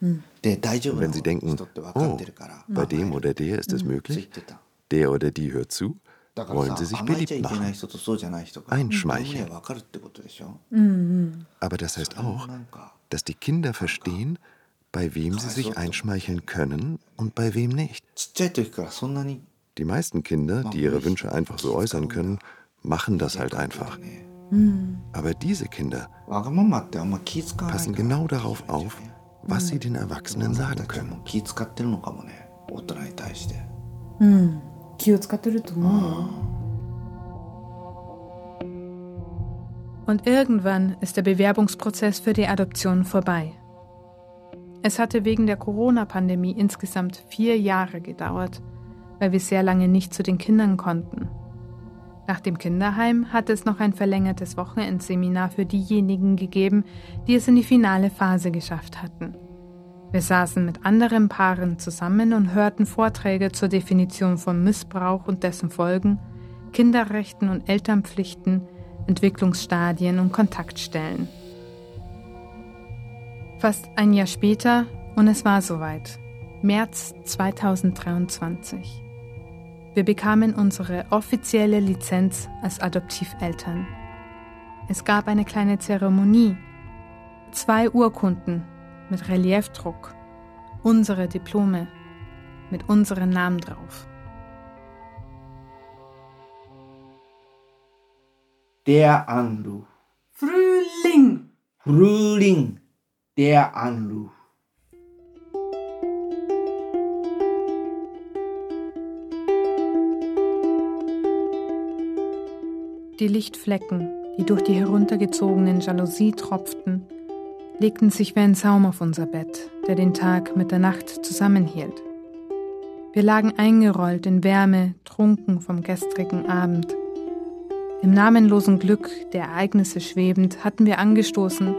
Und wenn sie denken, oh, bei dem oder der ist es möglich, der oder die hört zu, wollen sie sich beliebt machen, einschmeicheln. Aber das heißt auch, dass die Kinder verstehen, bei wem sie sich einschmeicheln können und bei wem nicht. Die meisten Kinder, die ihre Wünsche einfach so äußern können, machen das halt einfach. Mm. Aber diese Kinder passen genau darauf auf, was sie den Erwachsenen mm. sagen können. Mm. Und irgendwann ist der Bewerbungsprozess für die Adoption vorbei. Es hatte wegen der Corona-Pandemie insgesamt vier Jahre gedauert, weil wir sehr lange nicht zu den Kindern konnten. Nach dem Kinderheim hat es noch ein verlängertes Wochenendseminar für diejenigen gegeben, die es in die finale Phase geschafft hatten. Wir saßen mit anderen Paaren zusammen und hörten Vorträge zur Definition von Missbrauch und dessen Folgen, Kinderrechten und Elternpflichten, Entwicklungsstadien und Kontaktstellen. Fast ein Jahr später und es war soweit. März 2023. Wir bekamen unsere offizielle Lizenz als Adoptiveltern. Es gab eine kleine Zeremonie, zwei Urkunden mit Reliefdruck, unsere Diplome mit unseren Namen drauf. Der Anruf. Frühling. Frühling. Der Anruf. Die Lichtflecken, die durch die heruntergezogenen Jalousie tropften, legten sich wie ein Saum auf unser Bett, der den Tag mit der Nacht zusammenhielt. Wir lagen eingerollt in Wärme, trunken vom gestrigen Abend. Im namenlosen Glück der Ereignisse schwebend hatten wir angestoßen,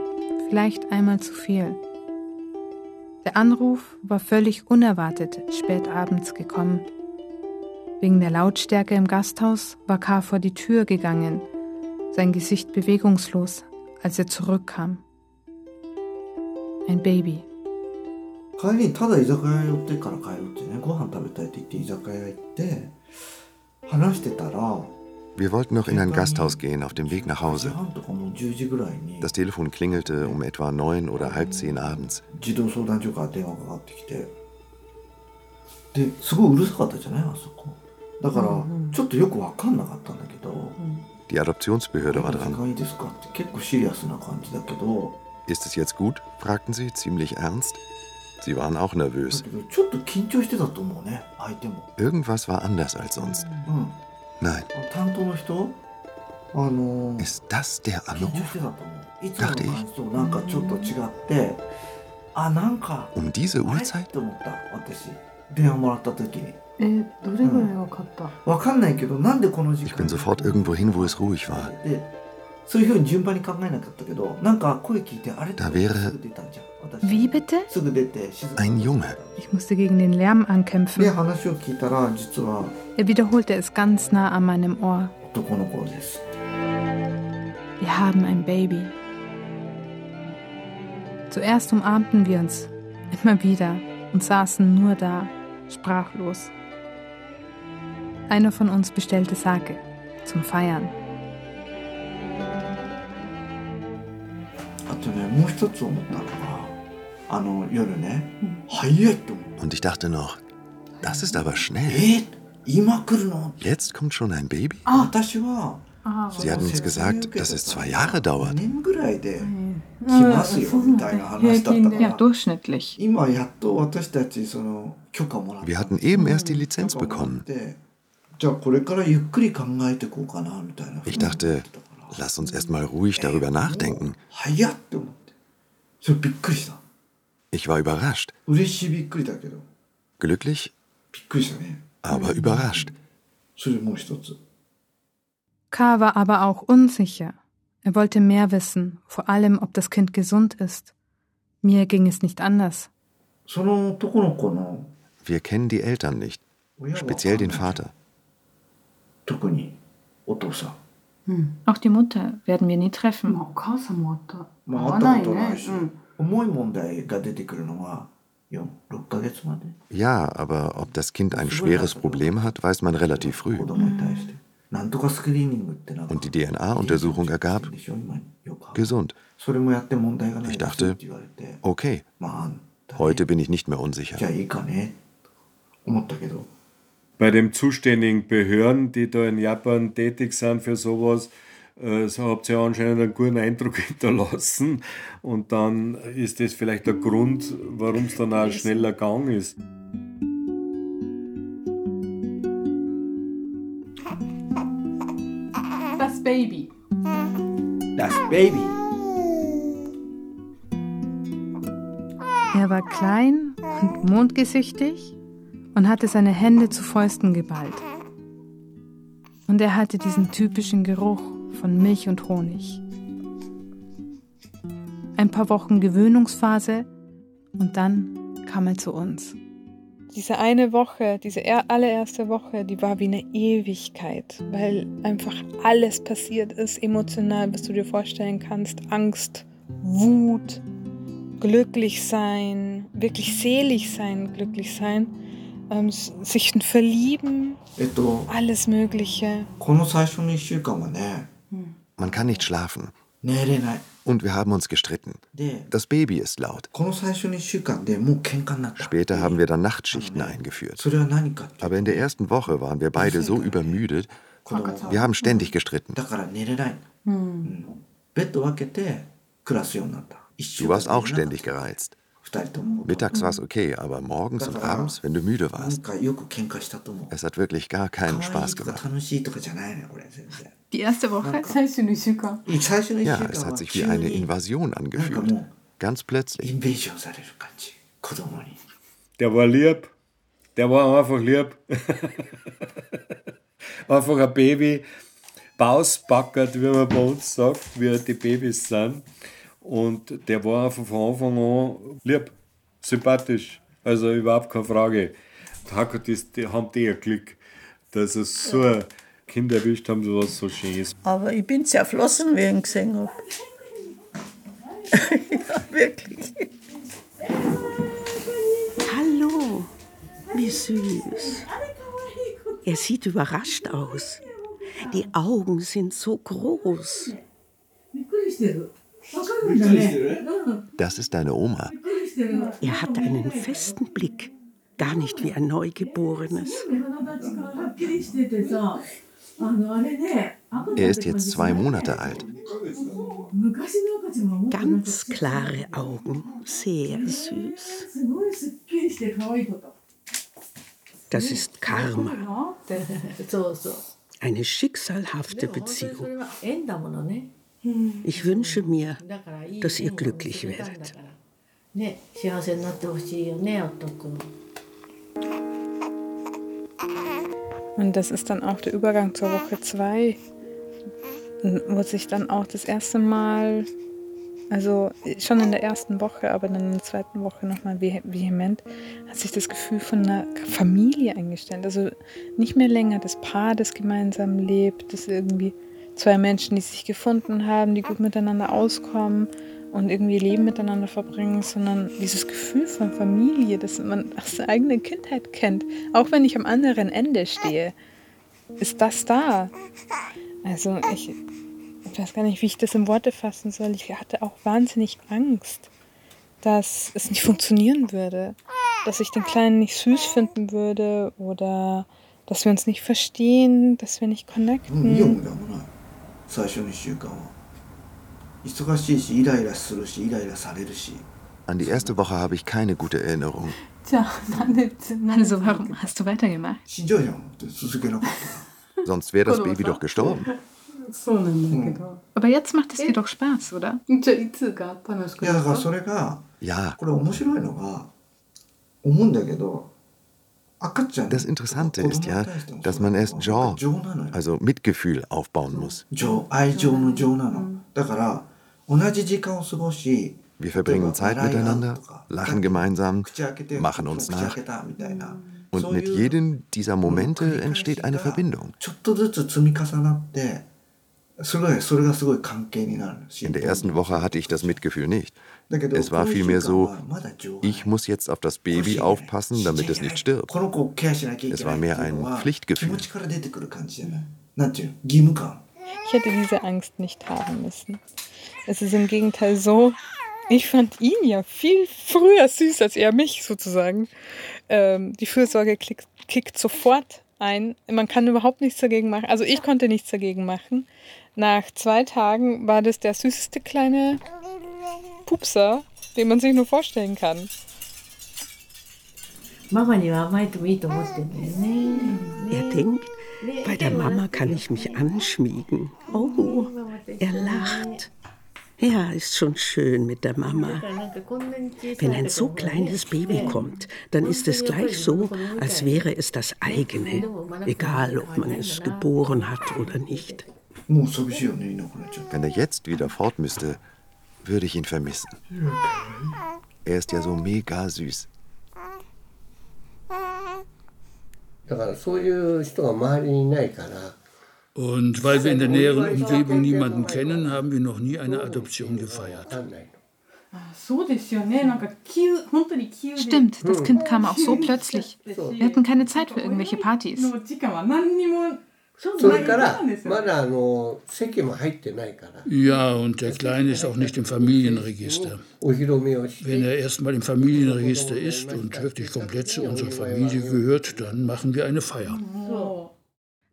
vielleicht einmal zu viel. Der Anruf war völlig unerwartet spät abends gekommen. Wegen der Lautstärke im Gasthaus war K. vor die Tür gegangen, sein Gesicht bewegungslos, als er zurückkam. Ein Baby. 帰りにただ居酒屋寄ってから帰るってねご飯食べたいって言って居酒屋行って話してたら Wir wollten noch in ein Gasthaus gehen auf dem Weg nach Hause. Das Telefon klingelte um etwa neun oder halb zehn abends. Die Adoptionsbehörde war dran. Ist es jetzt gut? fragten sie, ziemlich ernst. Sie waren auch nervös. Irgendwas war anders als sonst. Nein. Ist das der Anruf? Dachte ich. Um diese Uhrzeit? Ich bin sofort irgendwo hin, wo es ruhig war. Da wäre Wie bitte? ein Junge. Ich musste gegen den Lärm ankämpfen. Er wiederholte es ganz nah an meinem Ohr. Wir haben ein Baby. Zuerst umarmten wir uns, immer wieder, und saßen nur da, sprachlos. Einer von uns bestellte Sake zum Feiern. Hm. Und ich dachte noch, das ist aber schnell. Jetzt kommt schon ein Baby? Ah, sie hatten uns gesagt, dass es zwei Jahre dauert. Ah, ja, durchschnittlich. Wir hatten eben erst die Lizenz bekommen. じゃあこれからゆっくり考えていこうかなみたいな Ich dachte, lass uns erst mal ruhig darüber nachdenken. 早っって思ってそれびっくりした Ich war überrascht. 嬉しいびっくりだけど Glücklich, びっくりしたね aber überrascht. それもう一つ K. war aber auch unsicher. Er wollte mehr wissen, vor allem, ob das Kind gesund ist. Mir ging es nicht anders. その男の子の Wir kennen die Eltern nicht, speziell den Vater. 特にお父さん Auch die Mutter werden wir nie treffen. まあ会ったことないし、重い問題が出てくるのは4 6ヶ月まで Ja, aber ob das Kind ein schweres Problem hat, weiß man relativ früh. 子供に対して、なんとかスクリーニングってなんか Und die DNA-Untersuchung ergab, でしょ今よくある gesund. それもやって問題がない Ich ですっ dachte, て言われて okay, まあ heute bin ich nicht mehr unsicher. Bei den zuständigen Behörden, die da in Japan tätig sind für sowas, äh, so habt ihr anscheinend einen guten Eindruck hinterlassen. Und dann ist das vielleicht der Grund, warum es dann auch schneller gegangen ist. Das Baby. Das Baby. Er war klein und mondgesichtig und hatte seine Hände zu Fäusten geballt. Und er hatte diesen typischen Geruch von Milch und Honig. Ein paar Wochen Gewöhnungsphase und dann kam er zu uns. Diese eine Woche, diese allererste Woche, die war wie eine Ewigkeit, weil einfach alles passiert ist, emotional, was du dir vorstellen kannst. Angst, Wut, glücklich sein, wirklich selig sein, glücklich sein, ähm, sich verlieben, alles Mögliche. Man kann nicht schlafen. Und wir haben uns gestritten. Das Baby ist laut. Später haben wir dann Nachtschichten eingeführt. Aber in der ersten Woche waren wir beide so übermüdet, wir haben ständig gestritten. Du warst auch ständig gereizt. Mittags war es okay, aber morgens und abends, wenn du müde warst, es hat wirklich gar keinen Spaß gemacht. Die erste Woche? Ja, es hat sich wie eine Invasion angefühlt. Ganz plötzlich. Der war lieb. Der war einfach lieb. einfach ein Baby, bausbackert, wie man bei uns sagt, wie die Babys sind. Und der war von Anfang an lieb, sympathisch. Also überhaupt keine Frage. Die haben die ein Glück, dass es so ein Kind erwischt haben, was so schön ist. Aber ich bin zerflossen, wie ich ihn gesehen habe. ja, wirklich. Hallo, wie süß. Er sieht überrascht aus. Die Augen sind so groß. Das ist deine Oma. Er hat einen festen Blick, gar nicht wie ein Neugeborenes. Er ist jetzt zwei Monate alt. Ganz klare Augen, sehr süß. Das ist Karma. Eine schicksalhafte Beziehung. Ich wünsche mir, dass ihr glücklich werdet. Und das ist dann auch der Übergang zur Woche 2, wo sich dann auch das erste Mal, also schon in der ersten Woche, aber dann in der zweiten Woche nochmal vehement, hat sich das Gefühl von einer Familie eingestellt. Also nicht mehr länger das Paar, das gemeinsam lebt, das irgendwie zwei Menschen, die sich gefunden haben, die gut miteinander auskommen und irgendwie Leben miteinander verbringen, sondern dieses Gefühl von Familie, das man aus der eigenen Kindheit kennt, auch wenn ich am anderen Ende stehe, ist das da. Also ich, ich weiß gar nicht, wie ich das in Worte fassen soll. Ich hatte auch wahnsinnig Angst, dass es nicht funktionieren würde, dass ich den Kleinen nicht süß finden würde oder dass wir uns nicht verstehen, dass wir nicht connecten. 最初の1週間は忙しいしイライラするしイライラされるし An die erste Woche habe ich keine gute Erinnerung. Also warum hast du weitergemacht? Sonst wäre das Baby doch gestorben. Aber jetzt macht es dir doch Spaß, oder? Ja. これ面白いのが思うんだけど das Interessante ist ja, dass man erst Jaw, also Mitgefühl, aufbauen muss. Wir verbringen Zeit miteinander, lachen gemeinsam, machen uns nach. Und mit jedem dieser Momente entsteht eine Verbindung. In der ersten Woche hatte ich das Mitgefühl nicht. Es war vielmehr so, ich muss jetzt auf das Baby aufpassen, damit es nicht stirbt. Es war mehr ein Pflichtgefühl. Ich hätte diese Angst nicht haben müssen. Es ist im Gegenteil so, ich fand ihn ja viel früher süß als er mich sozusagen. Ähm, die Fürsorge kickt, kickt sofort ein. Man kann überhaupt nichts dagegen machen. Also ich konnte nichts dagegen machen. Nach zwei Tagen war das der süßeste kleine Pupser, den man sich nur vorstellen kann. Er denkt, bei der Mama kann ich mich anschmiegen. Oh, Er lacht. Ja, ist schon schön mit der Mama. Wenn ein so kleines Baby kommt, dann ist es gleich so, als wäre es das eigene, egal ob man es geboren hat oder nicht. Wenn er jetzt wieder fort müsste, würde ich ihn vermissen. Er ist ja so mega süß. Und weil wir in der näheren Umgebung niemanden kennen, haben wir noch nie eine Adoption gefeiert. Stimmt, das Kind kam auch so plötzlich. Wir hatten keine Zeit für irgendwelche Partys. Ja, und der Kleine ist auch nicht im Familienregister. Wenn er erstmal im Familienregister ist und wirklich komplett zu unserer Familie gehört, dann machen wir eine Feier.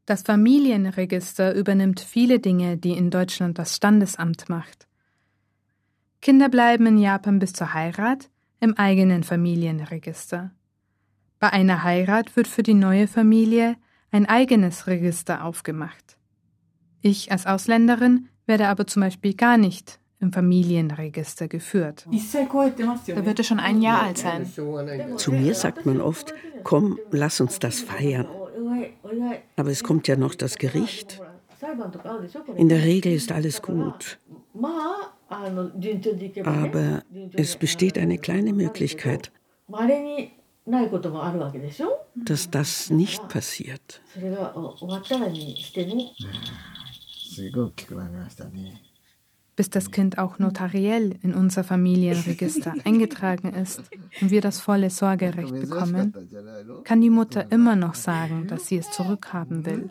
Das Familienregister übernimmt viele Dinge, die in Deutschland das Standesamt macht. Kinder bleiben in Japan bis zur Heirat im eigenen Familienregister. Bei einer Heirat wird für die neue Familie ein eigenes Register aufgemacht. Ich als Ausländerin werde aber zum Beispiel gar nicht im Familienregister geführt. Da wird er schon ein Jahr alt sein. Zu mir sagt man oft, komm, lass uns das feiern. Aber es kommt ja noch das Gericht. In der Regel ist alles gut. Aber es besteht eine kleine Möglichkeit, dass das nicht passiert. Bis das Kind auch notariell in unser Familienregister eingetragen ist und wir das volle Sorgerecht bekommen, kann die Mutter immer noch sagen, dass sie es zurückhaben will.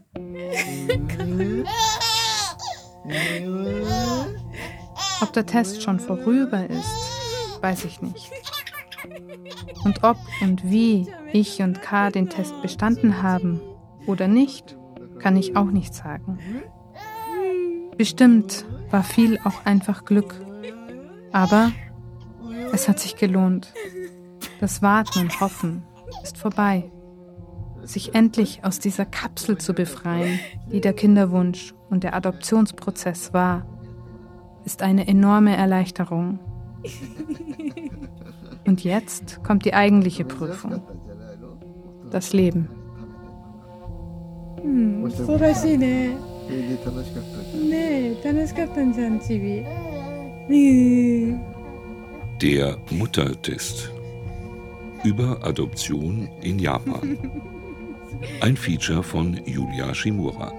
Ob der Test schon vorüber ist, weiß ich nicht. Und ob und wie ich und K den Test bestanden haben oder nicht, kann ich auch nicht sagen. Bestimmt war viel auch einfach Glück. Aber es hat sich gelohnt. Das Warten und Hoffen ist vorbei. Sich endlich aus dieser Kapsel zu befreien, die der Kinderwunsch und der Adoptionsprozess war, ist eine enorme Erleichterung. Und jetzt kommt die eigentliche Prüfung. Das Leben. Hm, der Muttertest über Adoption in Japan. Ein Feature von Julia Shimura.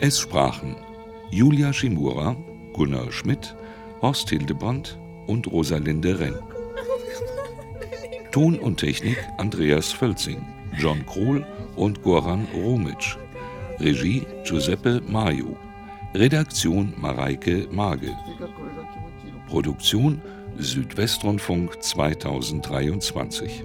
Es sprachen Julia Shimura, Gunnar Schmidt, Horst Hildebrandt, und Rosalinde Renn. Ton und Technik Andreas Völzing, John Krohl und Goran Romic. Regie Giuseppe Mayu. Redaktion Mareike Mage. Produktion Südwestrundfunk 2023.